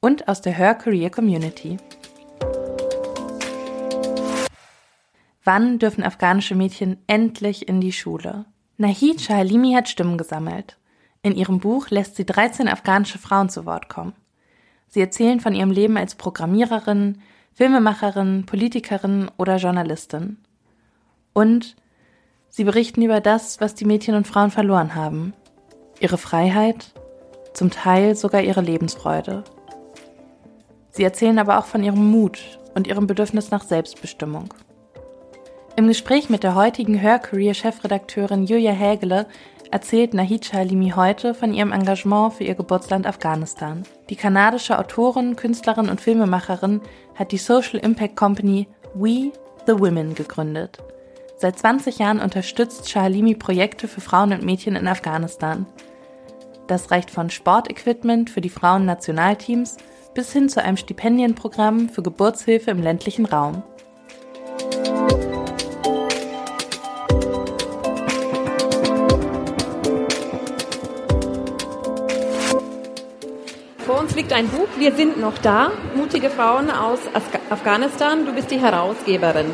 und aus der Her Career Community. Wann dürfen afghanische Mädchen endlich in die Schule? Nahid Shahalimi hat Stimmen gesammelt. In ihrem Buch lässt sie 13 afghanische Frauen zu Wort kommen. Sie erzählen von ihrem Leben als Programmiererin, Filmemacherin, Politikerin oder Journalistin. Und sie berichten über das, was die Mädchen und Frauen verloren haben. Ihre Freiheit, zum Teil sogar ihre Lebensfreude. Sie erzählen aber auch von ihrem Mut und ihrem Bedürfnis nach Selbstbestimmung. Im Gespräch mit der heutigen Hör-Career-Chefredakteurin Julia Hägele erzählt Nahid Shalimi heute von ihrem Engagement für ihr Geburtsland Afghanistan. Die kanadische Autorin, Künstlerin und Filmemacherin hat die Social Impact Company We the Women gegründet. Seit 20 Jahren unterstützt Shahalimi Projekte für Frauen und Mädchen in Afghanistan. Das reicht von Sportequipment für die Frauen-Nationalteams bis hin zu einem Stipendienprogramm für Geburtshilfe im ländlichen Raum. Vor uns liegt ein Buch, Wir sind noch da, mutige Frauen aus Afghanistan. Du bist die Herausgeberin.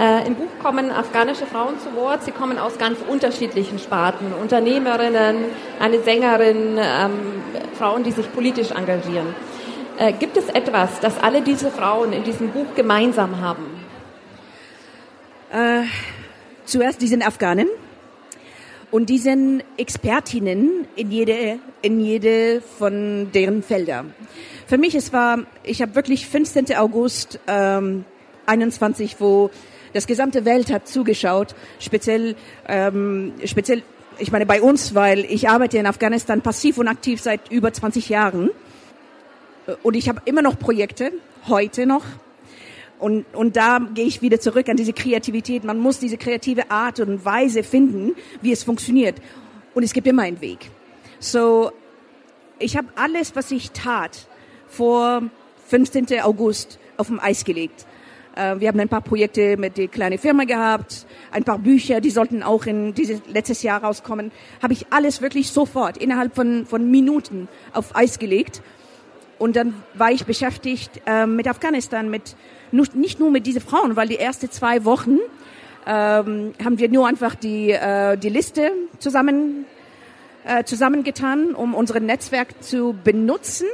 Äh, Im Buch kommen afghanische Frauen zu Wort. Sie kommen aus ganz unterschiedlichen Sparten. Unternehmerinnen, eine Sängerin, ähm, Frauen, die sich politisch engagieren. Äh, gibt es etwas, das alle diese Frauen in diesem Buch gemeinsam haben? Äh, zuerst, die sind Afghanen und die sind Expertinnen in jede, in jede von deren Felder. Für mich, es war, ich habe wirklich 15. August ähm, 21, wo das gesamte Welt hat zugeschaut, speziell, ähm, speziell, ich meine bei uns, weil ich arbeite in Afghanistan passiv und aktiv seit über 20 Jahren. Und ich habe immer noch Projekte, heute noch. Und, und da gehe ich wieder zurück an diese Kreativität. Man muss diese kreative Art und Weise finden, wie es funktioniert. Und es gibt immer einen Weg. So, ich habe alles, was ich tat, vor 15. August auf dem Eis gelegt. Äh, wir haben ein paar Projekte mit der kleinen Firma gehabt, ein paar Bücher, die sollten auch in dieses letztes Jahr rauskommen. Habe ich alles wirklich sofort innerhalb von, von Minuten auf Eis gelegt und dann war ich beschäftigt äh, mit Afghanistan, mit nicht nur mit diesen Frauen, weil die ersten zwei Wochen ähm, haben wir nur einfach die, äh, die Liste zusammen, äh, zusammengetan, um unser Netzwerk zu benutzen,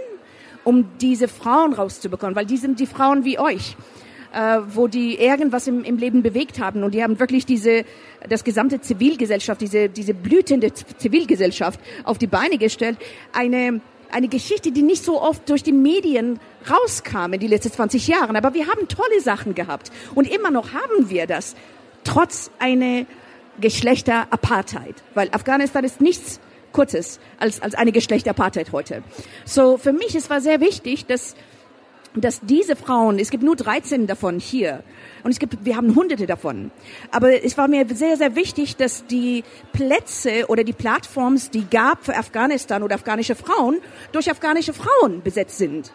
um diese Frauen rauszubekommen, weil die sind die Frauen wie euch äh, wo die irgendwas im, im Leben bewegt haben. Und die haben wirklich diese das gesamte Zivilgesellschaft, diese diese blühende Zivilgesellschaft auf die Beine gestellt, eine eine Geschichte, die nicht so oft durch die Medien rauskam in die letzten 20 Jahren. Aber wir haben tolle Sachen gehabt. Und immer noch haben wir das. Trotz einer Geschlechterapartheid. Weil Afghanistan ist nichts Kurzes als, als eine Geschlechterapartheid heute. So, für mich, es war sehr wichtig, dass, dass diese Frauen, es gibt nur 13 davon hier, und es gibt, wir haben hunderte davon. Aber es war mir sehr, sehr wichtig, dass die Plätze oder die Plattforms, die gab für Afghanistan oder afghanische Frauen, durch afghanische Frauen besetzt sind.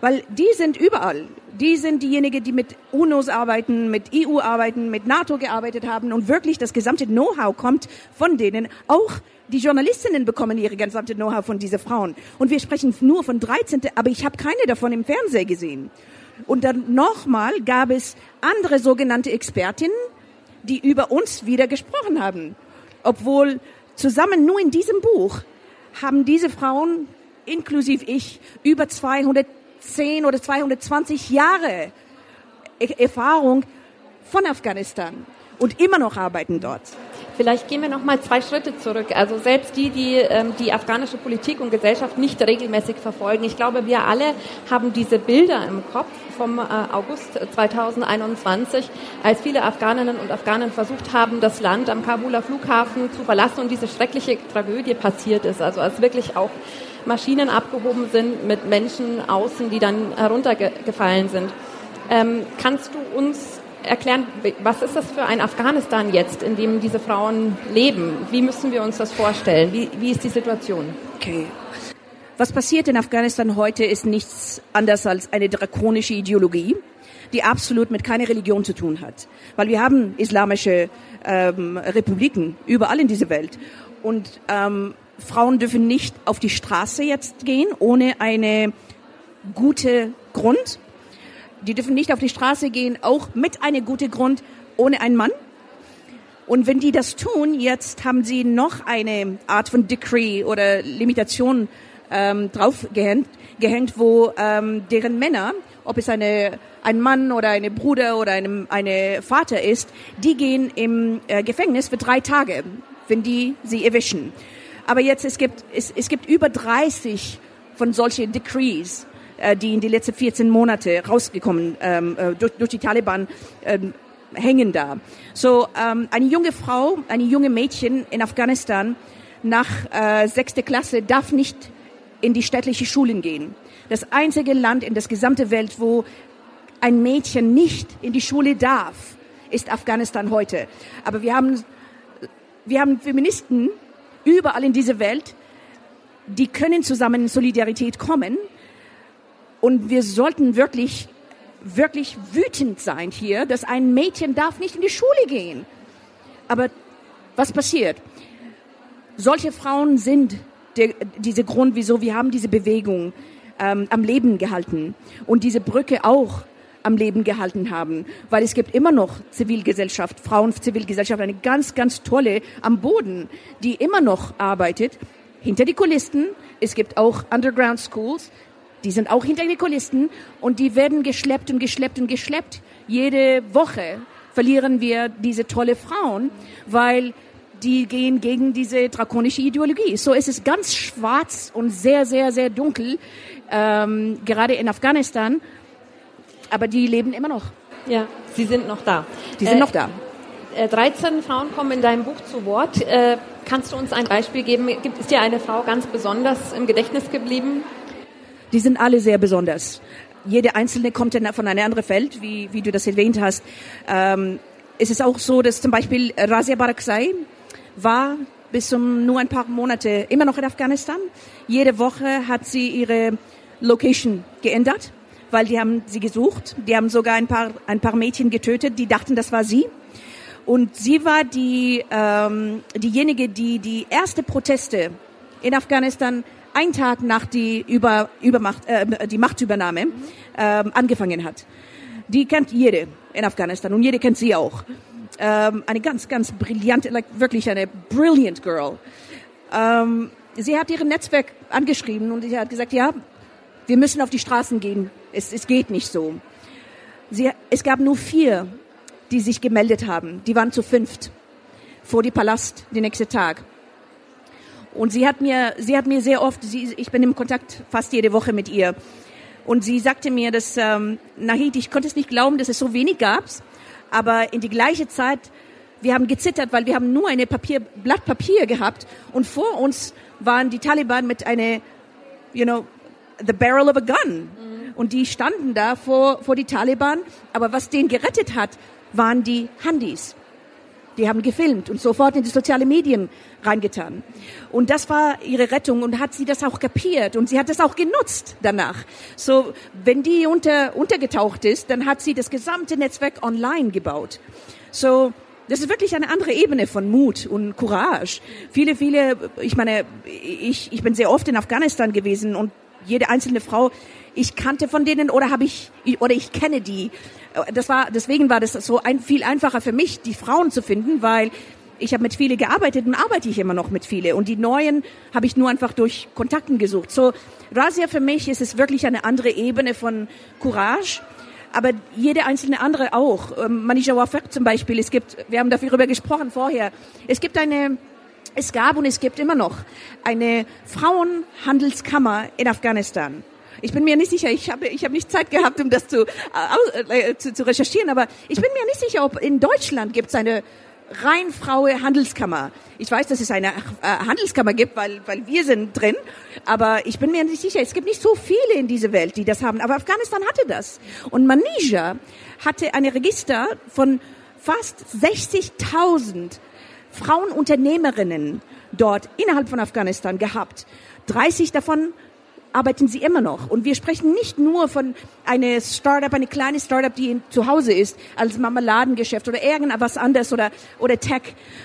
Weil die sind überall. Die sind diejenigen, die mit UNOs arbeiten, mit EU arbeiten, mit NATO gearbeitet haben und wirklich das gesamte Know-how kommt von denen. Auch die Journalistinnen bekommen ihre gesamte Know-how von diesen Frauen. Und wir sprechen nur von 13, aber ich habe keine davon im Fernsehen gesehen. Und dann nochmal gab es andere sogenannte Expertinnen, die über uns wieder gesprochen haben. Obwohl zusammen nur in diesem Buch haben diese Frauen, inklusive ich, über 210 oder 220 Jahre Erfahrung von Afghanistan und immer noch arbeiten dort. Vielleicht gehen wir noch mal zwei Schritte zurück. Also selbst die, die ähm, die afghanische Politik und Gesellschaft nicht regelmäßig verfolgen. Ich glaube, wir alle haben diese Bilder im Kopf vom äh, August 2021, als viele Afghaninnen und Afghanen versucht haben, das Land am Kabuler Flughafen zu verlassen und diese schreckliche Tragödie passiert ist. Also als wirklich auch Maschinen abgehoben sind mit Menschen außen, die dann heruntergefallen sind. Ähm, kannst du uns erklären, was ist das für ein Afghanistan jetzt, in dem diese Frauen leben? Wie müssen wir uns das vorstellen? Wie, wie ist die Situation? Okay. Was passiert in Afghanistan heute ist nichts anderes als eine drakonische Ideologie, die absolut mit keiner Religion zu tun hat. Weil wir haben islamische ähm, Republiken überall in dieser Welt. Und ähm, Frauen dürfen nicht auf die Straße jetzt gehen ohne eine gute Grund. Die dürfen nicht auf die Straße gehen, auch mit einem guten Grund, ohne einen Mann. Und wenn die das tun, jetzt haben sie noch eine Art von Decree oder Limitation ähm, draufgehängt, gehängt, wo ähm, deren Männer, ob es eine, ein Mann oder eine Bruder oder eine, eine Vater ist, die gehen im äh, Gefängnis für drei Tage, wenn die sie erwischen. Aber jetzt, es gibt, es, es gibt über 30 von solchen Decrees, die in die letzten 14 Monate rausgekommen ähm, äh, durch, durch die Taliban ähm, hängen da. So ähm, eine junge Frau, eine junge Mädchen in Afghanistan nach äh, sechste Klasse darf nicht in die städtliche Schulen gehen. Das einzige Land in der gesamten Welt, wo ein Mädchen nicht in die Schule darf, ist Afghanistan heute. Aber wir haben, wir haben Feministen überall in dieser Welt, die können zusammen in Solidarität kommen. Und wir sollten wirklich, wirklich wütend sein hier, dass ein Mädchen darf nicht in die Schule gehen. Aber was passiert? Solche Frauen sind der, diese Grund, wieso wir haben diese Bewegung ähm, am Leben gehalten und diese Brücke auch am Leben gehalten haben, weil es gibt immer noch Zivilgesellschaft, Frauenzivilgesellschaft, eine ganz, ganz tolle am Boden, die immer noch arbeitet, hinter die Kulissen. Es gibt auch Underground Schools, die sind auch hinter die Kulissen und die werden geschleppt und geschleppt und geschleppt. Jede Woche verlieren wir diese tolle Frauen, weil die gehen gegen diese drakonische Ideologie. So ist es ganz schwarz und sehr, sehr, sehr dunkel, ähm, gerade in Afghanistan. Aber die leben immer noch. Ja, sie sind noch da. Die sind äh, noch da. 13 äh, Frauen kommen in deinem Buch zu Wort. Äh, kannst du uns ein Beispiel geben? Gibt, ist dir eine Frau ganz besonders im Gedächtnis geblieben? Die sind alle sehr besonders. Jede einzelne kommt von einer anderen Feld, wie, wie du das erwähnt hast. Ähm, es ist auch so, dass zum Beispiel Razia Barakzai, war bis um nur ein paar Monate immer noch in Afghanistan. Jede Woche hat sie ihre Location geändert, weil die haben sie gesucht. Die haben sogar ein paar, ein paar Mädchen getötet, die dachten, das war sie. Und sie war die, ähm, diejenige, die die erste Proteste in Afghanistan ein Tag nach die, Über, Übermacht, äh, die Machtübernahme ähm, angefangen hat. Die kennt jede in Afghanistan und jede kennt sie auch ähm, eine ganz, ganz brillante, like, wirklich eine brilliant girl. Ähm, sie hat ihren Netzwerk angeschrieben und sie hat gesagt, ja, wir müssen auf die Straßen gehen. Es, es geht nicht so. Sie, es gab nur vier, die sich gemeldet haben. Die waren zu fünft vor die Palast den nächsten Tag. Und sie hat mir, sie hat mir sehr oft, sie, ich bin im Kontakt fast jede Woche mit ihr. Und sie sagte mir, dass, ähm, Nahid, ich konnte es nicht glauben, dass es so wenig gab aber in die gleiche Zeit, wir haben gezittert, weil wir haben nur eine Papier, Blatt Papier gehabt und vor uns waren die Taliban mit einer, you know, the barrel of a gun. Mhm. Und die standen da vor, vor die Taliban. Aber was den gerettet hat, waren die Handys. Die haben gefilmt und sofort in die sozialen Medien reingetan. Und das war ihre Rettung und hat sie das auch kapiert und sie hat das auch genutzt danach. So, wenn die unter, untergetaucht ist, dann hat sie das gesamte Netzwerk online gebaut. So, das ist wirklich eine andere Ebene von Mut und Courage. Viele, viele, ich meine, ich, ich bin sehr oft in Afghanistan gewesen und jede einzelne Frau, ich kannte von denen oder habe ich, oder ich kenne die. Das war, deswegen war das so ein, viel einfacher für mich, die Frauen zu finden, weil ich habe mit viele gearbeitet und arbeite ich immer noch mit viele. Und die neuen habe ich nur einfach durch Kontakten gesucht. So, Rasia für mich ist es wirklich eine andere Ebene von Courage. Aber jede einzelne andere auch. Ähm, Manisha Wafak zum Beispiel. Es gibt, wir haben darüber gesprochen vorher. Es gibt eine, es gab und es gibt immer noch eine Frauenhandelskammer in Afghanistan. Ich bin mir nicht sicher, ich habe, ich habe nicht Zeit gehabt, um das zu, äh, äh, zu, zu recherchieren, aber ich bin mir nicht sicher, ob in Deutschland gibt es eine rein Fraue Handelskammer. Ich weiß, dass es eine äh, Handelskammer gibt, weil, weil wir sind drin, aber ich bin mir nicht sicher, es gibt nicht so viele in dieser Welt, die das haben, aber Afghanistan hatte das. Und Manisha hatte ein Register von fast 60.000 Frauenunternehmerinnen dort innerhalb von Afghanistan gehabt. 30 davon arbeiten sie immer noch. Und wir sprechen nicht nur von einer Startup, eine kleine Startup, die zu Hause ist, als Marmeladengeschäft oder irgendwas anderes oder, oder Tech.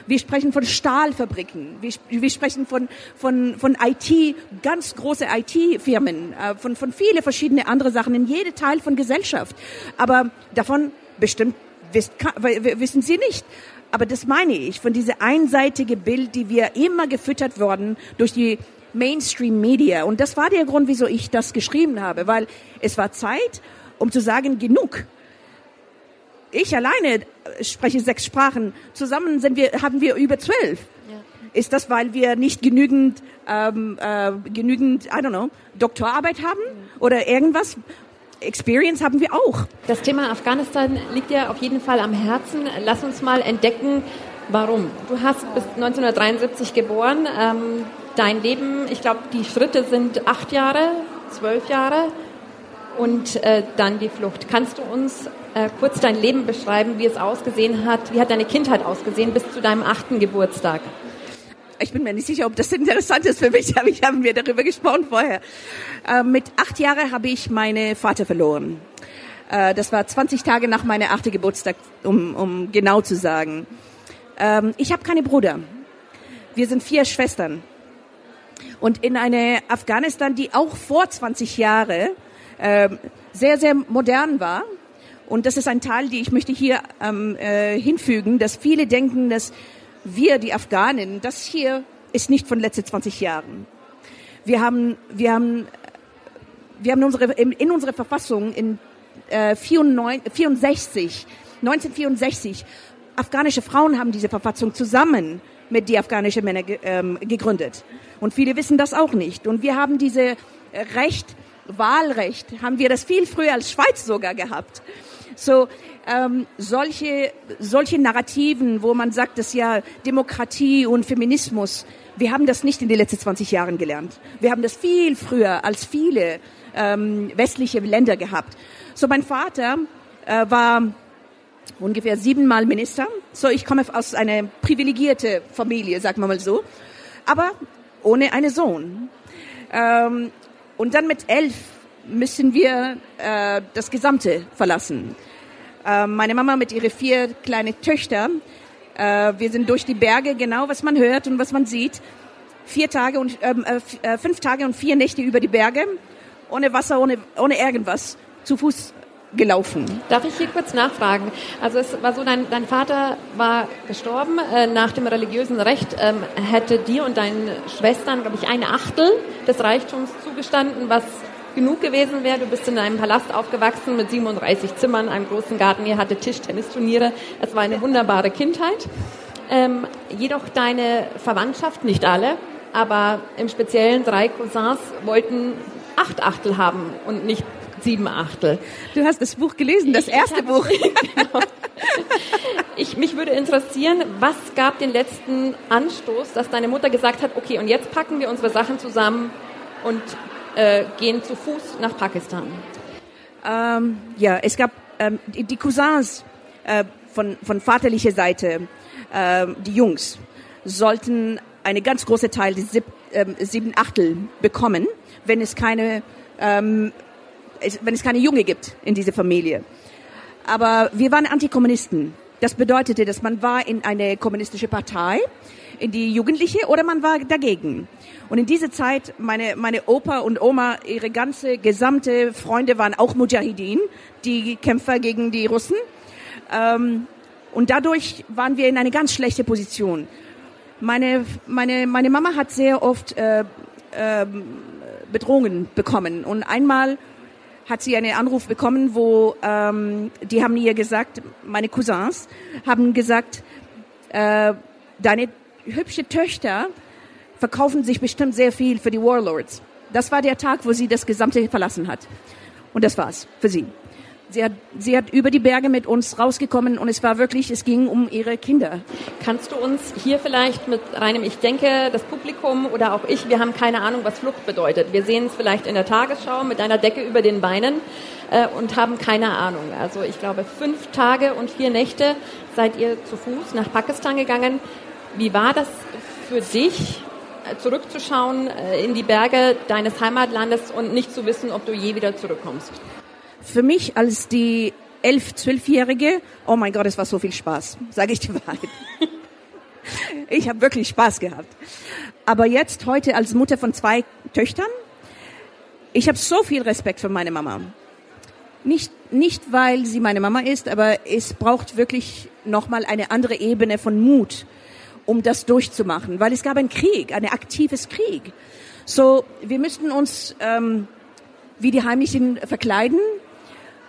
Wir sprechen von Stahlfabriken. Wir, wir sprechen von, von, von IT, ganz große IT-Firmen, äh, von, von viele verschiedene andere Sachen in jedem Teil von Gesellschaft. Aber davon bestimmt wissen Sie nicht. Aber das meine ich, von dieser einseitige Bild, die wir immer gefüttert worden durch die Mainstream Media. Und das war der Grund, wieso ich das geschrieben habe, weil es war Zeit, um zu sagen, genug. Ich alleine spreche sechs Sprachen. Zusammen sind wir, haben wir über zwölf. Ja. Ist das, weil wir nicht genügend, ähm, äh, genügend, I don't know, Doktorarbeit haben oder irgendwas? Experience haben wir auch. Das Thema Afghanistan liegt ja auf jeden Fall am Herzen. Lass uns mal entdecken, warum. Du hast bis 1973 geboren. Ähm, dein Leben, ich glaube, die Schritte sind acht Jahre, zwölf Jahre und äh, dann die Flucht. Kannst du uns äh, kurz dein Leben beschreiben, wie es ausgesehen hat? Wie hat deine Kindheit ausgesehen bis zu deinem achten Geburtstag? Ich bin mir nicht sicher, ob das interessant ist für mich, aber ich haben wir darüber gesprochen vorher. Äh, mit acht Jahren habe ich meinen Vater verloren. Äh, das war 20 Tage nach meinem achten Geburtstag, um, um genau zu sagen. Ähm, ich habe keine Bruder. Wir sind vier Schwestern. Und in eine Afghanistan, die auch vor 20 Jahren äh, sehr, sehr modern war. Und das ist ein Teil, die ich möchte hier ähm, äh, hinfügen, dass viele denken, dass wir, die Afghanen, das hier ist nicht von letzten 20 Jahren. Wir haben, wir haben, wir haben unsere, in, in unserer Verfassung in äh, 64, 64, 1964, afghanische Frauen haben diese Verfassung zusammen mit die afghanischen Männer ähm, gegründet. Und viele wissen das auch nicht. Und wir haben diese Recht, Wahlrecht, haben wir das viel früher als Schweiz sogar gehabt. So ähm, solche solche Narrativen, wo man sagt, dass ja Demokratie und Feminismus, wir haben das nicht in den letzten 20 Jahren gelernt. Wir haben das viel früher als viele ähm, westliche Länder gehabt. So mein Vater äh, war ungefähr siebenmal Minister. So, ich komme aus einer privilegierte Familie, sagen wir mal so, aber ohne einen Sohn. Ähm, und dann mit elf müssen wir äh, das Gesamte verlassen. Äh, meine Mama mit ihren vier kleinen Töchtern, äh, wir sind durch die Berge, genau was man hört und was man sieht. Vier Tage und ähm, äh, äh, fünf Tage und vier Nächte über die Berge, ohne Wasser, ohne, ohne irgendwas, zu Fuß gelaufen. Darf ich hier kurz nachfragen? Also es war so, dein, dein Vater war gestorben. Äh, nach dem religiösen Recht ähm, hätte dir und deinen Schwestern, glaube ich, eine Achtel des Reichtums zugestanden, was genug gewesen wäre. Du bist in einem Palast aufgewachsen mit 37 Zimmern, einem großen Garten. Ihr hattet Tischtennisturniere. Es war eine wunderbare Kindheit. Ähm, jedoch deine Verwandtschaft, nicht alle, aber im Speziellen drei Cousins wollten acht Achtel haben und nicht sieben Achtel. Du hast das Buch gelesen, das ich, erste ich Buch. genau. ich, mich würde interessieren, was gab den letzten Anstoß, dass deine Mutter gesagt hat, okay, und jetzt packen wir unsere Sachen zusammen und äh, gehen zu Fuß nach Pakistan? Ähm, ja, es gab ähm, die, die, Cousins äh, von, von vaterlicher Seite, äh, die Jungs, sollten eine ganz große Teil des sieb, ähm, sieben Achtel bekommen, wenn es keine ähm, wenn es keine Junge gibt in dieser Familie. Aber wir waren Antikommunisten. Das bedeutete, dass man war in eine kommunistische Partei, in die Jugendliche oder man war dagegen. Und in dieser Zeit, meine, meine Opa und Oma, ihre ganze gesamte Freunde waren auch Mujahideen, die Kämpfer gegen die Russen. Ähm, und dadurch waren wir in eine ganz schlechte Position. Meine, meine, meine Mama hat sehr oft äh, äh, Bedrohungen bekommen. Und einmal hat sie einen Anruf bekommen, wo ähm, die haben ihr gesagt, meine Cousins haben gesagt, äh, deine hübsche Töchter verkaufen sich bestimmt sehr viel für die Warlords. Das war der Tag, wo sie das Gesamte verlassen hat. Und das war's für sie. Sie hat, sie hat über die Berge mit uns rausgekommen und es war wirklich, es ging um ihre Kinder. Kannst du uns hier vielleicht mit reinem, ich denke, das Publikum oder auch ich, wir haben keine Ahnung, was Flucht bedeutet. Wir sehen es vielleicht in der Tagesschau mit einer Decke über den Beinen äh, und haben keine Ahnung. Also ich glaube, fünf Tage und vier Nächte seid ihr zu Fuß nach Pakistan gegangen. Wie war das für dich, äh, zurückzuschauen äh, in die Berge deines Heimatlandes und nicht zu wissen, ob du je wieder zurückkommst? Für mich als die elf, zwölfjährige, oh mein Gott, es war so viel Spaß, sage ich die Wahrheit. Ich habe wirklich Spaß gehabt. Aber jetzt heute als Mutter von zwei Töchtern, ich habe so viel Respekt für meine Mama. Nicht, nicht weil sie meine Mama ist, aber es braucht wirklich nochmal eine andere Ebene von Mut, um das durchzumachen, weil es gab einen Krieg, ein aktives Krieg. So, wir müssten uns ähm, wie die Heimlichen verkleiden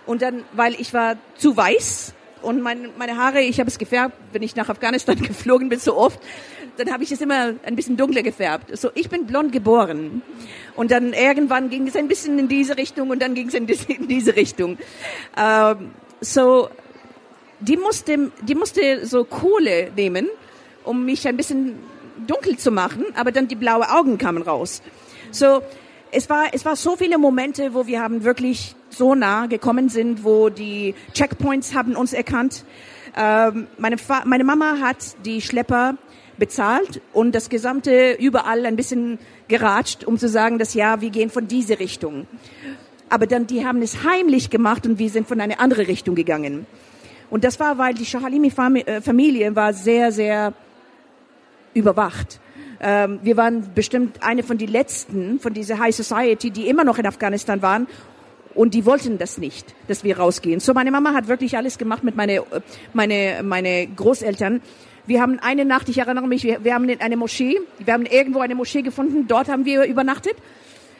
und dann, weil ich war zu weiß und mein, meine Haare, ich habe es gefärbt, wenn ich nach Afghanistan geflogen bin, so oft, dann habe ich es immer ein bisschen dunkler gefärbt. So, ich bin blond geboren. Und dann irgendwann ging es ein bisschen in diese Richtung und dann ging es in, in diese Richtung. Ähm, so, die musste, die musste so Kohle nehmen, um mich ein bisschen dunkel zu machen, aber dann die blaue Augen kamen raus. So, es war, es war so viele Momente, wo wir haben wirklich so nah gekommen sind, wo die Checkpoints haben uns erkannt. Ähm, meine, meine Mama hat die Schlepper bezahlt und das gesamte überall ein bisschen geratscht, um zu sagen, dass ja, wir gehen von diese Richtung. Aber dann, die haben es heimlich gemacht und wir sind von eine andere Richtung gegangen. Und das war, weil die Shahalimi-Familie äh, war sehr, sehr überwacht. Ähm, wir waren bestimmt eine von den letzten von dieser High Society, die immer noch in Afghanistan waren. Und die wollten das nicht, dass wir rausgehen. So, meine Mama hat wirklich alles gemacht mit meine, meine, meine Großeltern. Wir haben eine Nacht, ich erinnere mich, wir, wir haben eine Moschee, wir haben irgendwo eine Moschee gefunden, dort haben wir übernachtet.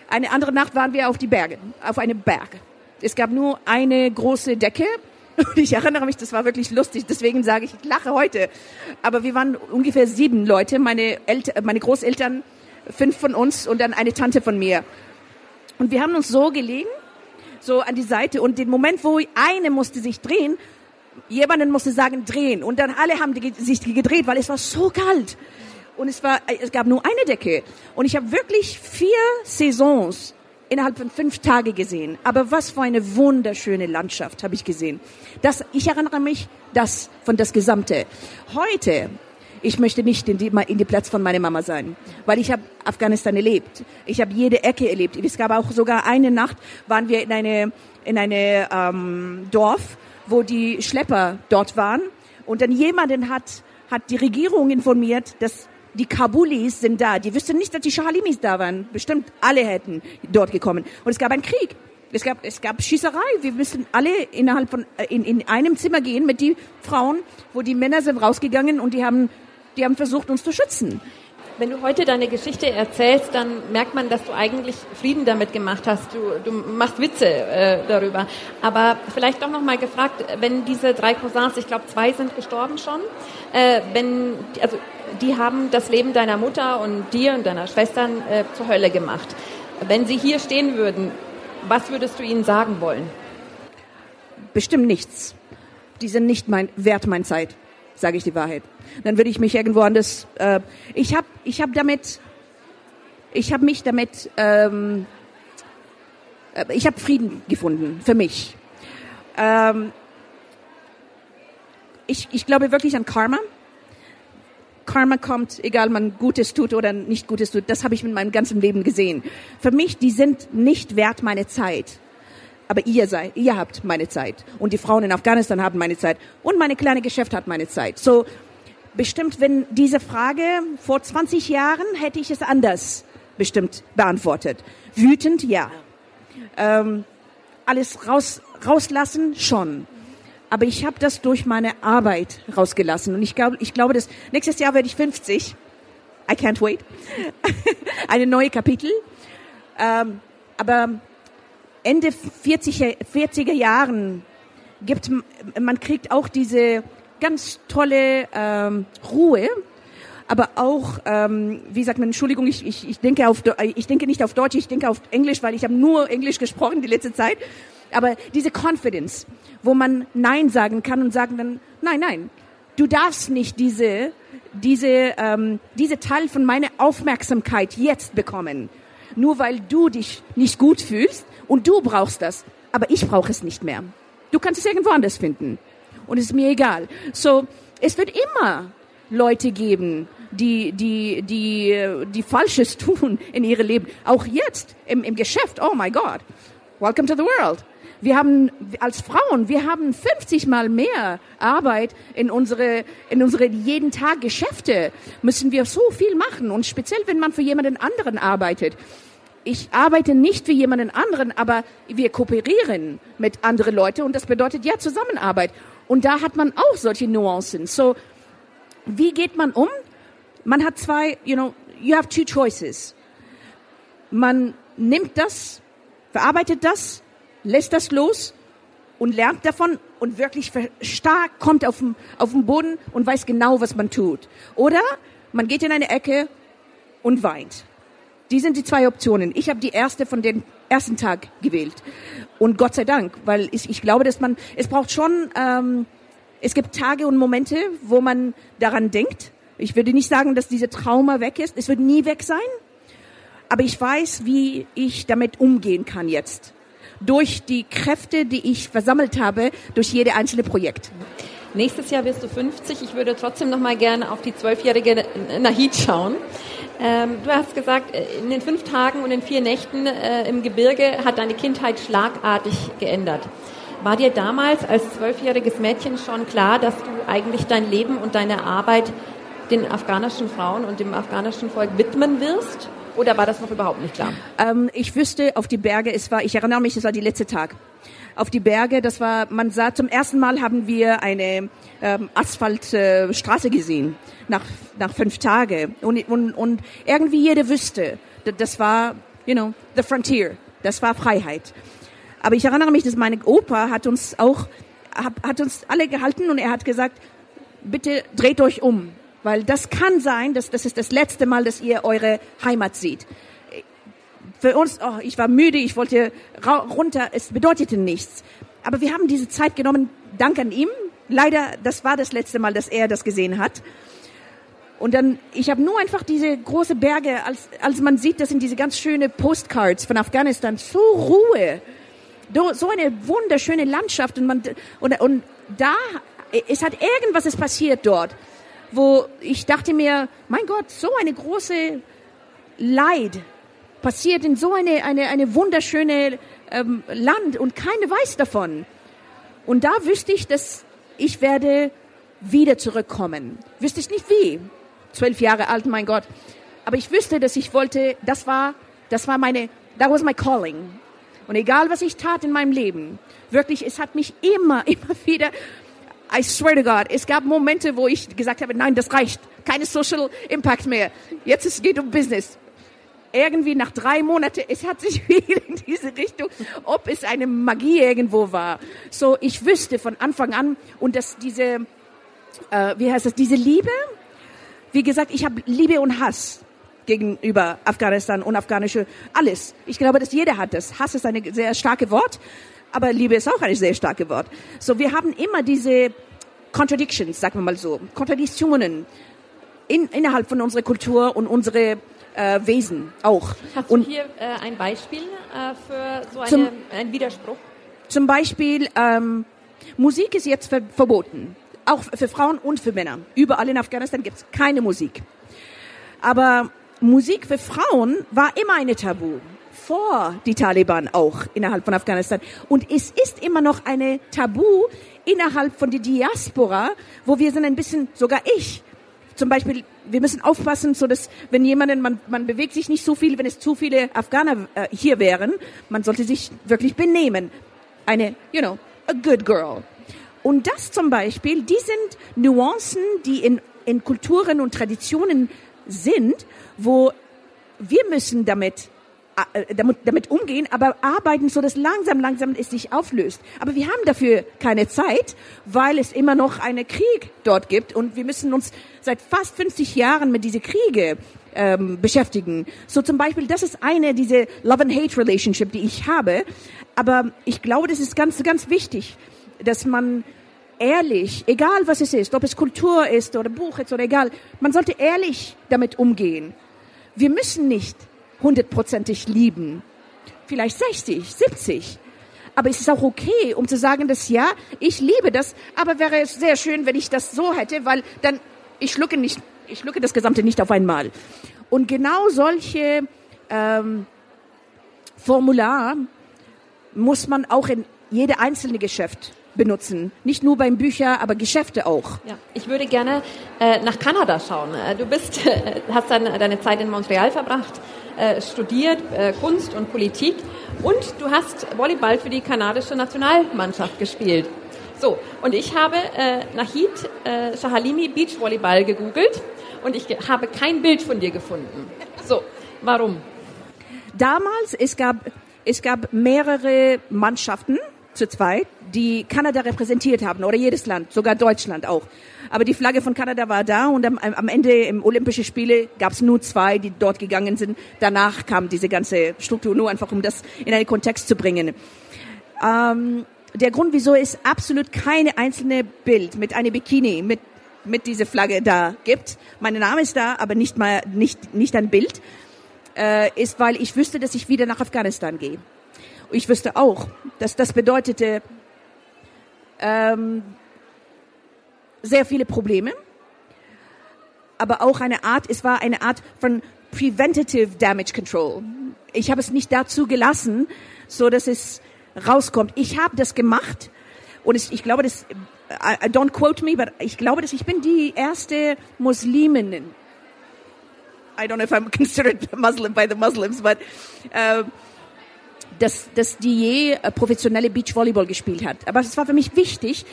Eine andere Nacht waren wir auf die Berge, auf einem Berg. Es gab nur eine große Decke ich erinnere mich, das war wirklich lustig, deswegen sage ich, ich lache heute. Aber wir waren ungefähr sieben Leute, meine, Eltern, meine Großeltern, fünf von uns und dann eine Tante von mir. Und wir haben uns so gelegen, so an die Seite und den Moment, wo eine musste sich drehen, jemanden musste sagen, drehen. Und dann alle haben sich gedreht, weil es war so kalt. Und es war, es gab nur eine Decke. Und ich habe wirklich vier Saisons innerhalb von fünf Tagen gesehen. Aber was für eine wunderschöne Landschaft habe ich gesehen. Das, ich erinnere mich, das von das Gesamte. Heute, ich möchte nicht in die, in die Platz von meiner Mama sein, weil ich habe Afghanistan erlebt. Ich habe jede Ecke erlebt. Es gab auch sogar eine Nacht, waren wir in eine in eine ähm, Dorf, wo die Schlepper dort waren. Und dann jemanden hat, hat die Regierung informiert, dass die Kabulis sind da. Die wüssten nicht, dass die Schalimis da waren. Bestimmt alle hätten dort gekommen. Und es gab einen Krieg. Es gab, es gab Schießerei. Wir müssen alle innerhalb von, äh, in, in einem Zimmer gehen mit die Frauen, wo die Männer sind rausgegangen und die haben, die haben versucht, uns zu schützen. Wenn du heute deine Geschichte erzählst, dann merkt man, dass du eigentlich Frieden damit gemacht hast. Du, du machst Witze äh, darüber. Aber vielleicht doch noch mal gefragt, wenn diese drei Cousins, ich glaube zwei sind gestorben schon, äh, wenn also die haben das Leben deiner Mutter und dir und deiner Schwestern äh, zur Hölle gemacht. Wenn sie hier stehen würden, was würdest du ihnen sagen wollen? Bestimmt nichts. Die sind nicht mein, wert mein Zeit, sage ich die Wahrheit dann würde ich mich irgendwo anders. Äh, ich habe ich hab damit, ich habe mich damit, ähm, äh, ich habe Frieden gefunden für mich. Ähm, ich, ich glaube wirklich an Karma. Karma kommt, egal man Gutes tut oder nicht Gutes tut. Das habe ich mit meinem ganzen Leben gesehen. Für mich, die sind nicht wert meine Zeit. Aber ihr seid, ihr habt meine Zeit. Und die Frauen in Afghanistan haben meine Zeit. Und meine kleine Geschäft hat meine Zeit. So, bestimmt, wenn diese Frage vor 20 Jahren hätte ich es anders bestimmt beantwortet. Wütend, ja. Ähm, alles raus, rauslassen, schon. Aber ich habe das durch meine Arbeit rausgelassen. Und ich glaube, ich glaube, dass nächstes Jahr werde ich 50. I can't wait. Eine neue Kapitel. Ähm, aber Ende 40er, 40er Jahren gibt, man kriegt auch diese ganz tolle ähm, Ruhe, aber auch, ähm, wie sagt man, Entschuldigung, ich, ich, ich, denke auf, ich denke nicht auf Deutsch, ich denke auf Englisch, weil ich habe nur Englisch gesprochen die letzte Zeit. Aber diese Confidence, wo man Nein sagen kann und sagen dann, nein, nein, du darfst nicht diese, diese, ähm, diese Teil von meiner Aufmerksamkeit jetzt bekommen. Nur weil du dich nicht gut fühlst und du brauchst das. Aber ich brauche es nicht mehr. Du kannst es irgendwo anders finden. Und es ist mir egal. So, es wird immer Leute geben, die, die, die, die Falsches tun in ihrem Leben. Auch jetzt im, im Geschäft. Oh my God. Welcome to the world. Wir haben als Frauen, wir haben 50 mal mehr Arbeit in unsere, in unsere jeden Tag Geschäfte. Müssen wir so viel machen. Und speziell, wenn man für jemanden anderen arbeitet. Ich arbeite nicht für jemanden anderen, aber wir kooperieren mit anderen Leuten und das bedeutet ja Zusammenarbeit. Und da hat man auch solche Nuancen. So, wie geht man um? Man hat zwei, you know, you have two choices. Man nimmt das, verarbeitet das lässt das los und lernt davon und wirklich stark kommt auf den, auf den Boden und weiß genau, was man tut. Oder man geht in eine Ecke und weint. Die sind die zwei Optionen. Ich habe die erste von den ersten Tag gewählt. Und Gott sei Dank, weil ich, ich glaube, dass man, es braucht schon, ähm, es gibt Tage und Momente, wo man daran denkt. Ich würde nicht sagen, dass diese Trauma weg ist. Es wird nie weg sein. Aber ich weiß, wie ich damit umgehen kann jetzt durch die Kräfte, die ich versammelt habe, durch jede einzelne Projekt. Nächstes Jahr wirst du 50. Ich würde trotzdem noch mal gerne auf die zwölfjährige Nahid schauen. Ähm, du hast gesagt, äh, in den fünf Tagen und den vier Nächten äh, im Gebirge hat deine Kindheit schlagartig geändert. War dir damals als zwölfjähriges Mädchen schon klar, dass du eigentlich dein Leben und deine Arbeit den afghanischen Frauen und dem afghanischen Volk widmen wirst? Oder war das noch überhaupt nicht klar? Ähm, ich wüsste auf die Berge, es war, ich erinnere mich, es war die letzte Tag. Auf die Berge, das war, man sah, zum ersten Mal haben wir eine ähm, Asphaltstraße äh, gesehen, nach, nach fünf Tagen. Und, und, und irgendwie jeder wüsste, das war, you know, the frontier, das war Freiheit. Aber ich erinnere mich, dass mein Opa hat uns auch, hat uns alle gehalten und er hat gesagt, bitte dreht euch um weil das kann sein, dass das ist das letzte Mal, dass ihr eure Heimat seht. Für uns, oh, ich war müde, ich wollte runter, es bedeutete nichts. Aber wir haben diese Zeit genommen, dank an ihm. Leider, das war das letzte Mal, dass er das gesehen hat. Und dann, ich habe nur einfach diese große Berge, als, als man sieht, das sind diese ganz schöne Postcards von Afghanistan, so Ruhe, so eine wunderschöne Landschaft und man, und, und da, es hat irgendwas ist passiert dort wo ich dachte mir, mein Gott, so eine große Leid passiert in so eine, eine, eine wunderschöne ähm, Land und keiner weiß davon. Und da wüsste ich, dass ich werde wieder zurückkommen. Wüsste ich nicht wie. Zwölf Jahre alt, mein Gott. Aber ich wüsste, dass ich wollte, das war, das war meine, that was my calling. Und egal was ich tat in meinem Leben, wirklich, es hat mich immer, immer wieder I swear to God, es gab Momente, wo ich gesagt habe, nein, das reicht. Keine Social Impact mehr. Jetzt es geht um Business. Irgendwie nach drei Monaten, es hat sich wieder in diese Richtung, ob es eine Magie irgendwo war. So, ich wüsste von Anfang an und dass diese, äh, wie heißt das, diese Liebe, wie gesagt, ich habe Liebe und Hass gegenüber Afghanistan und afghanische, alles. Ich glaube, dass jeder hat das. Hass ist ein sehr starke Wort aber Liebe ist auch ein sehr starkes Wort. So, wir haben immer diese Contradictions, sagen wir mal so, Kontradiktionen in, innerhalb von unserer Kultur und unsere äh, Wesen auch. Hast du hier äh, ein Beispiel äh, für so eine, zum, einen Widerspruch? Zum Beispiel, ähm, Musik ist jetzt ver verboten. Auch für Frauen und für Männer. Überall in Afghanistan gibt es keine Musik. Aber Musik für Frauen war immer eine Tabu vor die Taliban auch innerhalb von Afghanistan. Und es ist immer noch eine Tabu innerhalb von der Diaspora, wo wir sind ein bisschen, sogar ich, zum Beispiel, wir müssen aufpassen, so dass wenn jemanden, man, man bewegt sich nicht so viel, wenn es zu viele Afghaner äh, hier wären, man sollte sich wirklich benehmen. Eine, you know, a good girl. Und das zum Beispiel, die sind Nuancen, die in, in Kulturen und Traditionen sind, wo wir müssen damit damit, damit umgehen, aber arbeiten, so dass langsam, langsam es sich auflöst. Aber wir haben dafür keine Zeit, weil es immer noch einen Krieg dort gibt und wir müssen uns seit fast 50 Jahren mit diese Kriege ähm, beschäftigen. So zum Beispiel, das ist eine diese Love and Hate Relationship, die ich habe. Aber ich glaube, das ist ganz, ganz wichtig. dass man ehrlich, egal was es ist, ob es Kultur ist oder Buch ist oder egal, man sollte ehrlich damit umgehen. Wir müssen nicht hundertprozentig lieben. Vielleicht 60, 70. Aber es ist auch okay, um zu sagen, dass ja, ich liebe das, aber wäre es sehr schön, wenn ich das so hätte, weil dann ich schlucke nicht, ich schlucke das Gesamte nicht auf einmal. Und genau solche ähm, Formular muss man auch in jede einzelne Geschäft benutzen. Nicht nur beim Bücher, aber Geschäfte auch. Ja, ich würde gerne äh, nach Kanada schauen. Äh, du bist, äh, hast dann deine Zeit in Montreal verbracht, äh, studiert äh, Kunst und Politik und du hast Volleyball für die kanadische Nationalmannschaft gespielt. So, und ich habe äh, Nahid äh, Shahalimi Beachvolleyball gegoogelt und ich habe kein Bild von dir gefunden. So, warum? Damals, es gab, es gab mehrere Mannschaften zu zweit, die Kanada repräsentiert haben oder jedes Land, sogar Deutschland auch. Aber die Flagge von Kanada war da und am, am Ende im Olympischen Spiele gab es nur zwei, die dort gegangen sind. Danach kam diese ganze Struktur, nur einfach um das in einen Kontext zu bringen. Ähm, der Grund, wieso es absolut keine einzelne Bild mit einer Bikini, mit, mit dieser Flagge da gibt, mein Name ist da, aber nicht mal, nicht, nicht ein Bild, äh, ist, weil ich wüsste, dass ich wieder nach Afghanistan gehe. Ich wüsste auch, dass das bedeutete ähm, sehr viele Probleme, aber auch eine Art, es war eine Art von Preventative Damage Control. Ich habe es nicht dazu gelassen, so dass es rauskommt. Ich habe das gemacht und es, ich glaube, das, I, I don't quote me, but ich glaube, dass ich bin die erste Muslimin. I don't know if I'm considered Muslim by the Muslims, but uh, dass, dass die je äh, professionelle Beachvolleyball gespielt hat. Aber es war für mich wichtig,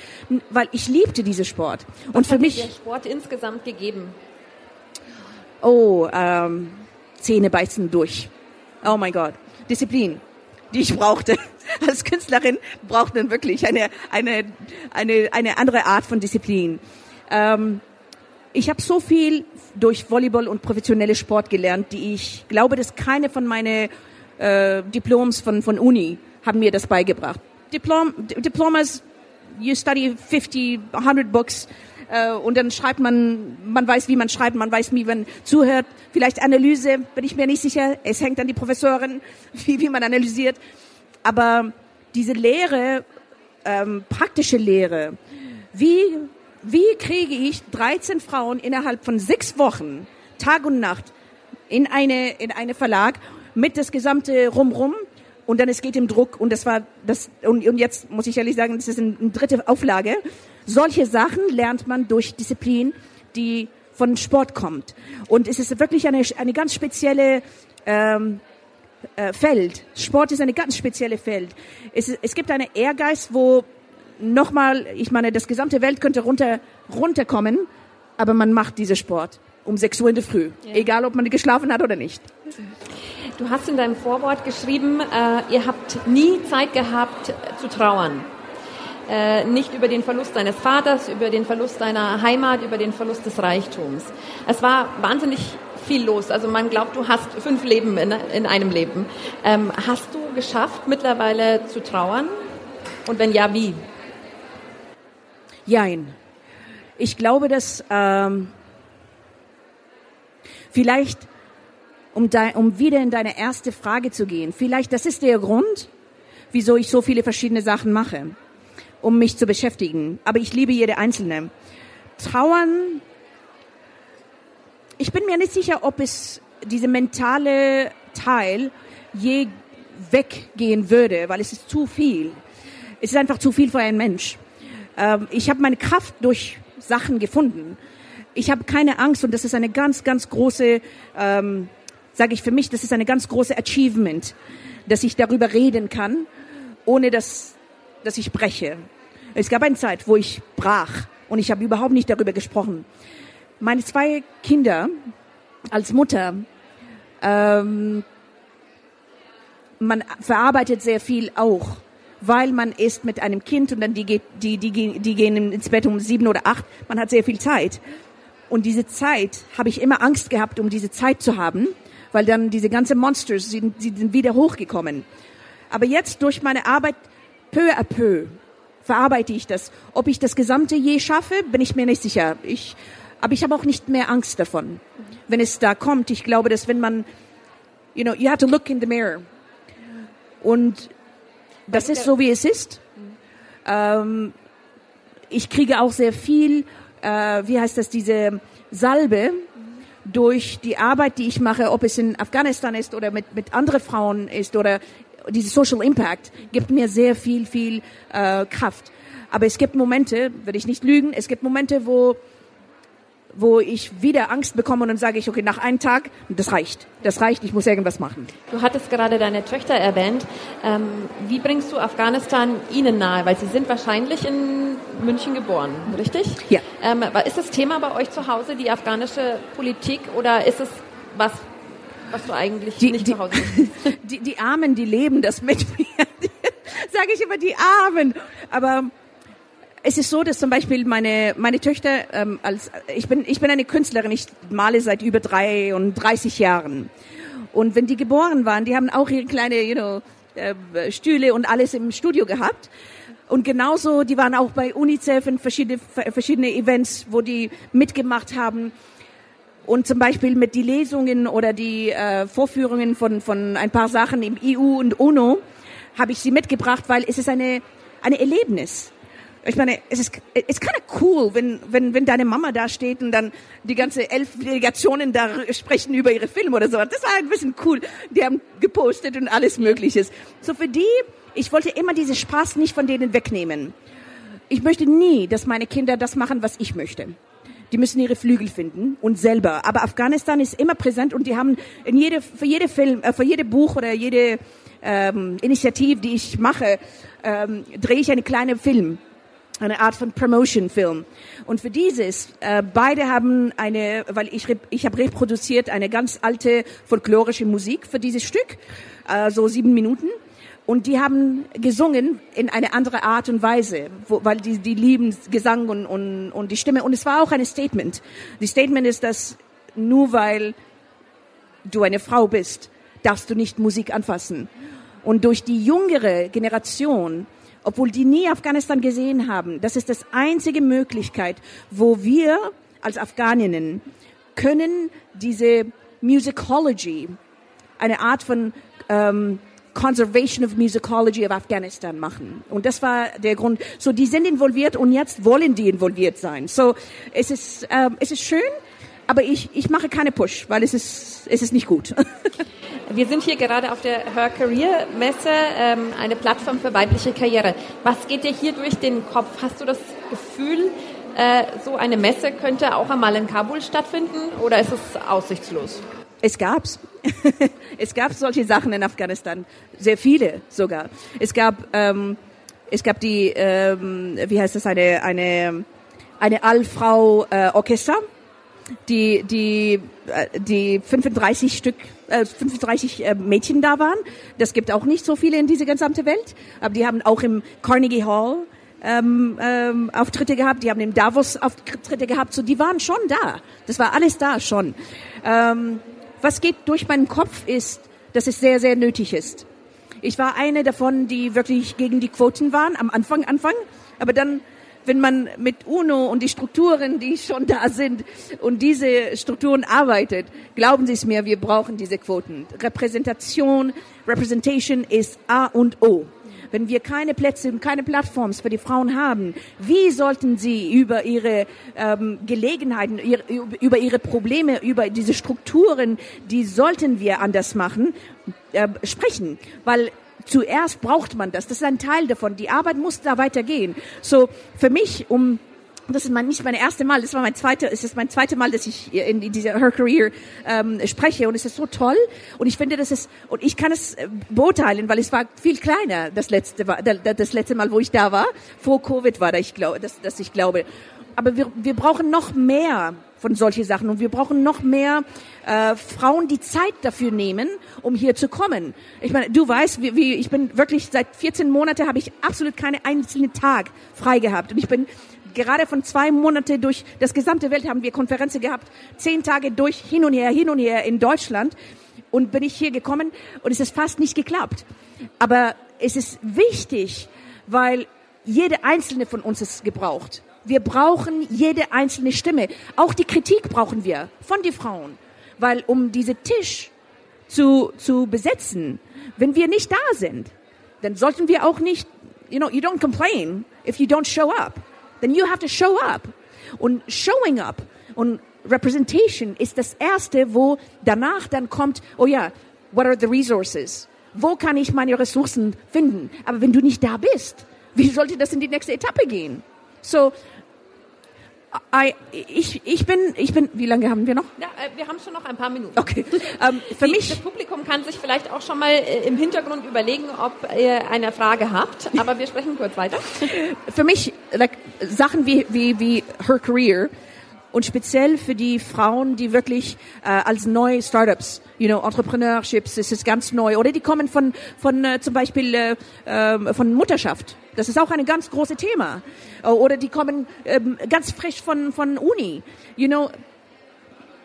weil ich liebte diesen Sport. Was und für mich der Sport insgesamt gegeben. Oh, ähm, Zähne beißen durch. Oh mein Gott, Disziplin, die ich brauchte als Künstlerin braucht man wirklich eine, eine, eine, eine andere Art von Disziplin. Ähm, ich habe so viel durch Volleyball und professionelle Sport gelernt, die ich glaube, dass keine von meinen äh, Diploms von, von Uni haben mir das beigebracht. Diplom, Diplomas, you study 50, 100 books äh, und dann schreibt man, man weiß, wie man schreibt, man weiß, wie man zuhört. Vielleicht Analyse, bin ich mir nicht sicher. Es hängt an die Professorin, wie, wie man analysiert. Aber diese Lehre, ähm, praktische Lehre, wie, wie kriege ich 13 Frauen innerhalb von sechs Wochen, Tag und Nacht, in eine, in eine Verlag mit das gesamte Rumrum und dann es geht im Druck und das war das und, und jetzt muss ich ehrlich sagen, das ist eine, eine dritte Auflage. Solche Sachen lernt man durch Disziplin, die von Sport kommt und es ist wirklich eine eine ganz spezielle ähm, äh, Feld. Sport ist eine ganz spezielle Feld. Es, es gibt einen Ehrgeiz, wo nochmal, ich meine, das gesamte Welt könnte runter, runterkommen, aber man macht diesen Sport um 6 Uhr in der Früh, ja. egal ob man geschlafen hat oder nicht. Du hast in deinem Vorwort geschrieben, äh, ihr habt nie Zeit gehabt zu trauern. Äh, nicht über den Verlust deines Vaters, über den Verlust deiner Heimat, über den Verlust des Reichtums. Es war wahnsinnig viel los. Also man glaubt, du hast fünf Leben in, in einem Leben. Ähm, hast du geschafft, mittlerweile zu trauern? Und wenn ja, wie? Jein. Ich glaube, dass ähm, vielleicht, um, de, um wieder in deine erste Frage zu gehen, vielleicht das ist der Grund, wieso ich so viele verschiedene Sachen mache, um mich zu beschäftigen. Aber ich liebe jede einzelne. Trauern ich bin mir nicht sicher, ob es diese mentale Teil je weggehen würde, weil es ist zu viel. Es ist einfach zu viel für einen Mensch. Ähm, ich habe meine Kraft durch Sachen gefunden. Ich habe keine Angst und das ist eine ganz, ganz große, ähm, sage ich für mich, das ist eine ganz große Achievement, dass ich darüber reden kann, ohne dass, dass ich breche. Es gab eine Zeit, wo ich brach und ich habe überhaupt nicht darüber gesprochen meine zwei Kinder als Mutter, ähm, man verarbeitet sehr viel auch, weil man ist mit einem Kind und dann die, geht, die, die, die gehen ins Bett um sieben oder acht. Man hat sehr viel Zeit. Und diese Zeit habe ich immer Angst gehabt, um diese Zeit zu haben, weil dann diese ganzen Monsters, sie sind wieder hochgekommen. Aber jetzt durch meine Arbeit peu à peu verarbeite ich das. Ob ich das Gesamte je schaffe, bin ich mir nicht sicher. Ich, aber ich habe auch nicht mehr Angst davon, wenn es da kommt. Ich glaube, dass wenn man, you know, you have to look in the mirror. Und das ist so, wie es ist. Ähm, ich kriege auch sehr viel, äh, wie heißt das, diese Salbe durch die Arbeit, die ich mache, ob es in Afghanistan ist oder mit, mit anderen Frauen ist oder diese Social Impact gibt mir sehr viel, viel äh, Kraft. Aber es gibt Momente, würde ich nicht lügen, es gibt Momente, wo wo ich wieder Angst bekomme und dann sage ich, okay, nach einem Tag, das reicht, das reicht, ich muss irgendwas machen. Du hattest gerade deine Töchter erwähnt. Ähm, wie bringst du Afghanistan ihnen nahe? Weil sie sind wahrscheinlich in München geboren, richtig? Ja. Ähm, ist das Thema bei euch zu Hause die afghanische Politik oder ist es was, was du eigentlich die, nicht die, zu Hause bist? Die, die Armen, die leben das mit mir. Sage ich immer, die Armen. Aber es ist so, dass zum Beispiel meine meine Töchter ähm, als ich bin ich bin eine Künstlerin, ich male seit über 33 Jahren. Und wenn die geboren waren, die haben auch ihre kleine you know äh, Stühle und alles im Studio gehabt. Und genauso die waren auch bei UNICEF in verschiedene verschiedene Events, wo die mitgemacht haben. Und zum Beispiel mit die Lesungen oder die äh, Vorführungen von von ein paar Sachen im EU und UNO habe ich sie mitgebracht, weil es ist eine eine Erlebnis ich meine, es ist, es kind of cool, wenn, wenn, wenn deine Mama da steht und dann die ganze elf Delegationen da sprechen über ihre Filme oder so. Das war ein bisschen cool. Die haben gepostet und alles Mögliches. So für die, ich wollte immer diese Spaß nicht von denen wegnehmen. Ich möchte nie, dass meine Kinder das machen, was ich möchte. Die müssen ihre Flügel finden und selber. Aber Afghanistan ist immer präsent und die haben in jede, für jede Film, äh, für jede Buch oder jede ähm, Initiative, die ich mache, ähm, drehe ich einen kleinen Film eine Art von Promotion-Film. Und für dieses, äh, beide haben eine, weil ich, ich habe reproduziert eine ganz alte folklorische Musik für dieses Stück, äh, so sieben Minuten. Und die haben gesungen in eine andere Art und Weise, wo, weil die, die lieben Gesang und, und, und die Stimme. Und es war auch ein Statement. Die Statement ist, dass nur weil du eine Frau bist, darfst du nicht Musik anfassen. Und durch die jüngere Generation obwohl die nie Afghanistan gesehen haben. Das ist das einzige Möglichkeit, wo wir als Afghaninnen können diese Musicology, eine Art von ähm, Conservation of Musicology of Afghanistan machen. Und das war der Grund. So, die sind involviert und jetzt wollen die involviert sein. So, es ist, ähm, es ist schön, aber ich, ich mache keine Push, weil es ist, es ist nicht gut. Wir sind hier gerade auf der Her Career Messe, ähm, eine Plattform für weibliche Karriere. Was geht dir hier durch den Kopf? Hast du das Gefühl, äh, so eine Messe könnte auch einmal in Kabul stattfinden oder ist es aussichtslos? Es gab's. es gab solche Sachen in Afghanistan, sehr viele sogar. Es gab ähm, es gab die ähm, wie heißt das eine eine eine Allfrau äh, Orchester die, die, äh, die 35 Stück, äh, 35 äh, Mädchen da waren. Das gibt auch nicht so viele in dieser gesamten Welt. Aber die haben auch im Carnegie Hall ähm, ähm, Auftritte gehabt, die haben im Davos Auftritte gehabt. So, die waren schon da. Das war alles da schon. Ähm, was geht durch meinen Kopf ist, dass es sehr, sehr nötig ist. Ich war eine davon, die wirklich gegen die Quoten waren am Anfang, Anfang. Aber dann wenn man mit UNO und die Strukturen, die schon da sind und diese Strukturen arbeitet, glauben Sie es mir, wir brauchen diese Quoten. Repräsentation, Representation ist A und O. Wenn wir keine Plätze und keine Plattforms für die Frauen haben, wie sollten sie über ihre ähm, Gelegenheiten, ihre, über ihre Probleme, über diese Strukturen, die sollten wir anders machen, äh, sprechen? Weil zuerst braucht man das. Das ist ein Teil davon. Die Arbeit muss da weitergehen. So für mich, um das ist mein, nicht mein erstes Mal, das war mein zweite, es ist mein zweites Mal, dass ich in, in dieser Her Career ähm, spreche und es ist so toll und ich finde, das ist und ich kann es äh, beurteilen, weil es war viel kleiner das letzte das letzte Mal, wo ich da war. Vor Covid war da, ich glaube, dass, dass ich glaube. Aber wir, wir brauchen noch mehr von solchen Sachen. Und wir brauchen noch mehr äh, Frauen, die Zeit dafür nehmen, um hier zu kommen. Ich meine, du weißt, wie, wie ich bin wirklich seit 14 Monaten habe ich absolut keinen einzelnen Tag frei gehabt. Und ich bin gerade von zwei Monaten durch das gesamte Welt haben wir Konferenzen gehabt, zehn Tage durch hin und her, hin und her in Deutschland. Und bin ich hier gekommen und es ist fast nicht geklappt. Aber es ist wichtig, weil jede einzelne von uns ist gebraucht. Wir brauchen jede einzelne Stimme. Auch die Kritik brauchen wir von den Frauen. Weil um diese Tisch zu, zu besetzen, wenn wir nicht da sind, dann sollten wir auch nicht, you know, you don't complain if you don't show up. Then you have to show up. Und showing up und Representation ist das erste, wo danach dann kommt, oh ja, what are the resources? Wo kann ich meine Ressourcen finden? Aber wenn du nicht da bist, wie sollte das in die nächste Etappe gehen? So, ich, ich bin, ich bin, wie lange haben wir noch? Ja, äh, wir haben schon noch ein paar Minuten. Okay. Ähm, für Die, mich, das Publikum kann sich vielleicht auch schon mal äh, im Hintergrund überlegen, ob ihr eine Frage habt, aber wir sprechen kurz weiter. für mich, like, Sachen wie, wie, wie Her Career und speziell für die Frauen, die wirklich äh, als neue Startups, you know, Entrepreneurships, es ist ganz neu, oder die kommen von, von äh, zum Beispiel äh, äh, von Mutterschaft. Das ist auch ein ganz großes Thema. Äh, Oder die kommen ähm, ganz frisch von, von Uni. You know,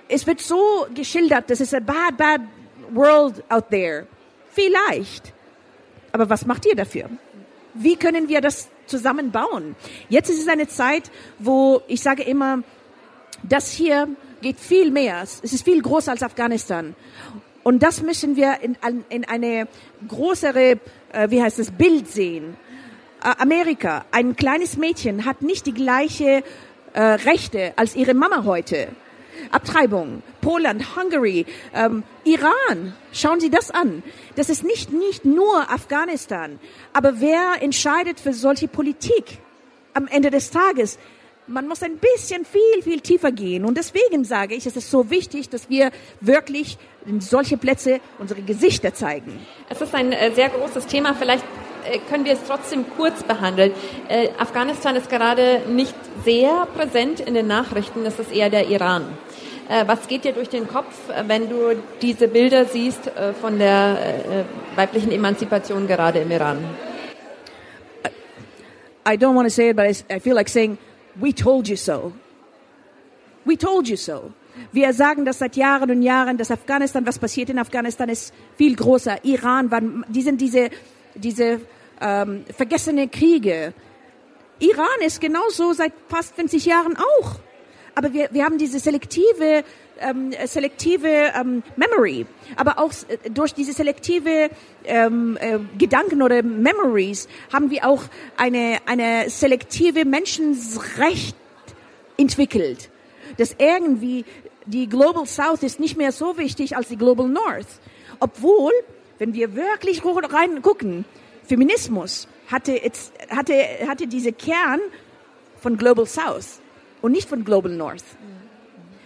es wird so geschildert, das ist a bad, bad world out there. Vielleicht. Aber was macht ihr dafür? Wie können wir das zusammenbauen? Jetzt ist es eine Zeit, wo ich sage immer, das hier geht viel mehr. Es ist viel größer als Afghanistan. Und das müssen wir in, in eine größere, äh, wie heißt das, Bild sehen. Amerika, ein kleines Mädchen hat nicht die gleiche äh, Rechte als ihre Mama heute. Abtreibung, Poland, Hungary, ähm, Iran. Schauen Sie das an. Das ist nicht, nicht nur Afghanistan. Aber wer entscheidet für solche Politik am Ende des Tages? Man muss ein bisschen viel, viel tiefer gehen. Und deswegen sage ich, es ist so wichtig, dass wir wirklich in solche Plätze unsere Gesichter zeigen. Es ist ein äh, sehr großes Thema. Vielleicht äh, können wir es trotzdem kurz behandeln. Äh, Afghanistan ist gerade nicht sehr präsent in den Nachrichten. Es ist eher der Iran. Was geht dir durch den Kopf, wenn du diese Bilder siehst von der weiblichen Emanzipation gerade im Iran? I don't want to say it, but I feel like saying, we told you so. We told you so. Wir sagen das seit Jahren und Jahren, dass Afghanistan, was passiert in Afghanistan, ist viel größer. Iran, waren, die sind diese, diese ähm, vergessene Kriege. Iran ist genauso seit fast 50 Jahren auch. Aber wir, wir haben diese selektive, ähm, selektive ähm, Memory. Aber auch äh, durch diese selektive ähm, äh, Gedanken oder Memories haben wir auch eine, eine selektive Menschenrecht entwickelt. Dass irgendwie die Global South ist nicht mehr so wichtig als die Global North. Obwohl, wenn wir wirklich rein gucken, Feminismus hatte, jetzt, hatte, hatte diese Kern von Global South und nicht von Global North.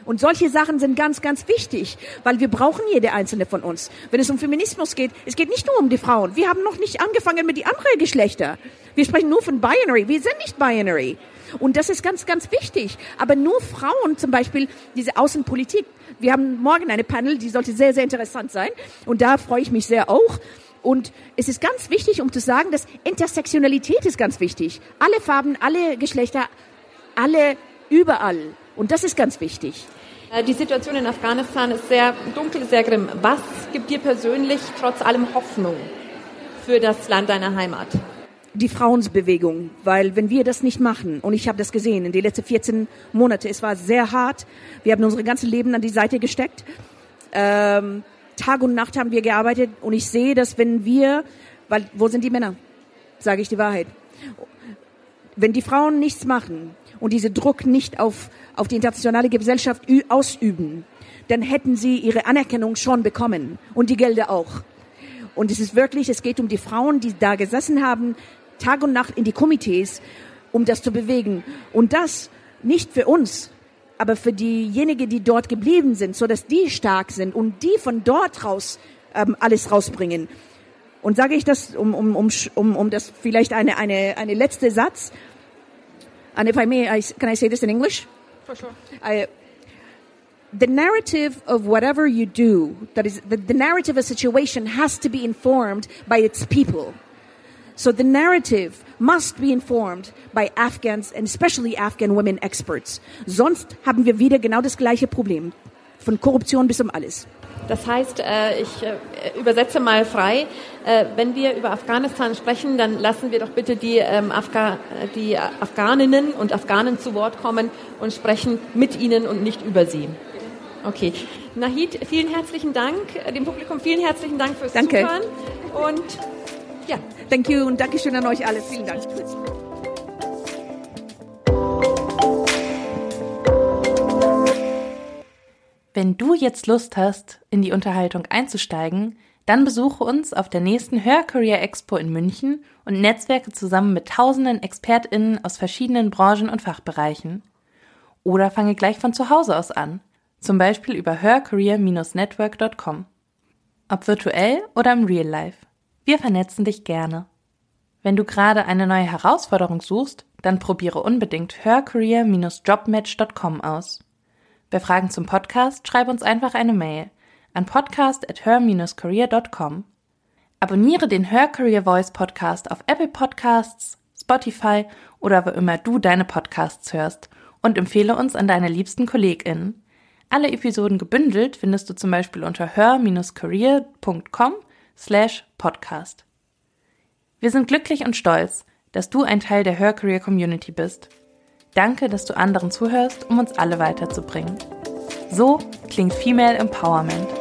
Und solche Sachen sind ganz, ganz wichtig, weil wir brauchen jede einzelne von uns. Wenn es um Feminismus geht, es geht nicht nur um die Frauen. Wir haben noch nicht angefangen mit die anderen Geschlechter. Wir sprechen nur von Binary. Wir sind nicht Binary. Und das ist ganz, ganz wichtig. Aber nur Frauen, zum Beispiel diese Außenpolitik. Wir haben morgen eine Panel, die sollte sehr, sehr interessant sein. Und da freue ich mich sehr auch. Und es ist ganz wichtig, um zu sagen, dass Intersektionalität ist ganz wichtig. Alle Farben, alle Geschlechter, alle überall. Und das ist ganz wichtig. Äh, Die Situation in Afghanistan ist sehr dunkel, sehr grimm. Was gibt dir persönlich trotz allem Hoffnung für das Land deiner Heimat? Die Frauensbewegung, weil wenn wir das nicht machen, und ich habe das gesehen in den letzten 14 Monate, es war sehr hart, wir haben unsere ganze Leben an die Seite gesteckt, ähm, Tag und Nacht haben wir gearbeitet und ich sehe, dass wenn wir, weil wo sind die Männer, sage ich die Wahrheit, wenn die Frauen nichts machen und diese Druck nicht auf, auf die internationale Gesellschaft ausüben, dann hätten sie ihre Anerkennung schon bekommen und die Gelder auch. Und es ist wirklich, es geht um die Frauen, die da gesessen haben, Tag und Nacht in die Komitees, um das zu bewegen. Und das nicht für uns, aber für diejenigen, die dort geblieben sind, so dass die stark sind und die von dort raus ähm, alles rausbringen. Und sage ich das, um, um, um, um, um das vielleicht eine, eine, eine letzte Satz. And if I may, I, can I say this in English? For sure. I, the narrative of whatever you do, that is, the, the narrative of a situation has to be informed by its people. So the narrative must be informed by Afghans and especially Afghan women experts. Sonst haben wir wieder genau das gleiche Problem. Von Korruption bis um alles. Das heißt, äh, ich äh, übersetze mal frei, äh, wenn wir über Afghanistan sprechen, dann lassen wir doch bitte die, ähm, Afga die Afghaninnen und Afghanen zu Wort kommen und sprechen mit ihnen und nicht über sie. Okay. Nahid, vielen herzlichen Dank. Dem Publikum vielen herzlichen Dank fürs Danke. Zuhören. Und ja. Thank you und Dankeschön an euch alle. Vielen Dank. Wenn du jetzt Lust hast, in die Unterhaltung einzusteigen, dann besuche uns auf der nächsten Hörcareer Expo in München und netzwerke zusammen mit tausenden ExpertInnen aus verschiedenen Branchen und Fachbereichen. Oder fange gleich von zu Hause aus an, zum Beispiel über hercareer-network.com. Ob virtuell oder im Real Life. Wir vernetzen dich gerne. Wenn du gerade eine neue Herausforderung suchst, dann probiere unbedingt hercareer-jobmatch.com aus. Bei Fragen zum Podcast schreib uns einfach eine Mail an podcast at her-career.com. Abonniere den Her Career Voice Podcast auf Apple Podcasts, Spotify oder wo immer du deine Podcasts hörst und empfehle uns an deine liebsten KollegInnen. Alle Episoden gebündelt findest du zum Beispiel unter her-career.com slash podcast. Wir sind glücklich und stolz, dass du ein Teil der Her Career Community bist. Danke, dass du anderen zuhörst, um uns alle weiterzubringen. So klingt Female Empowerment.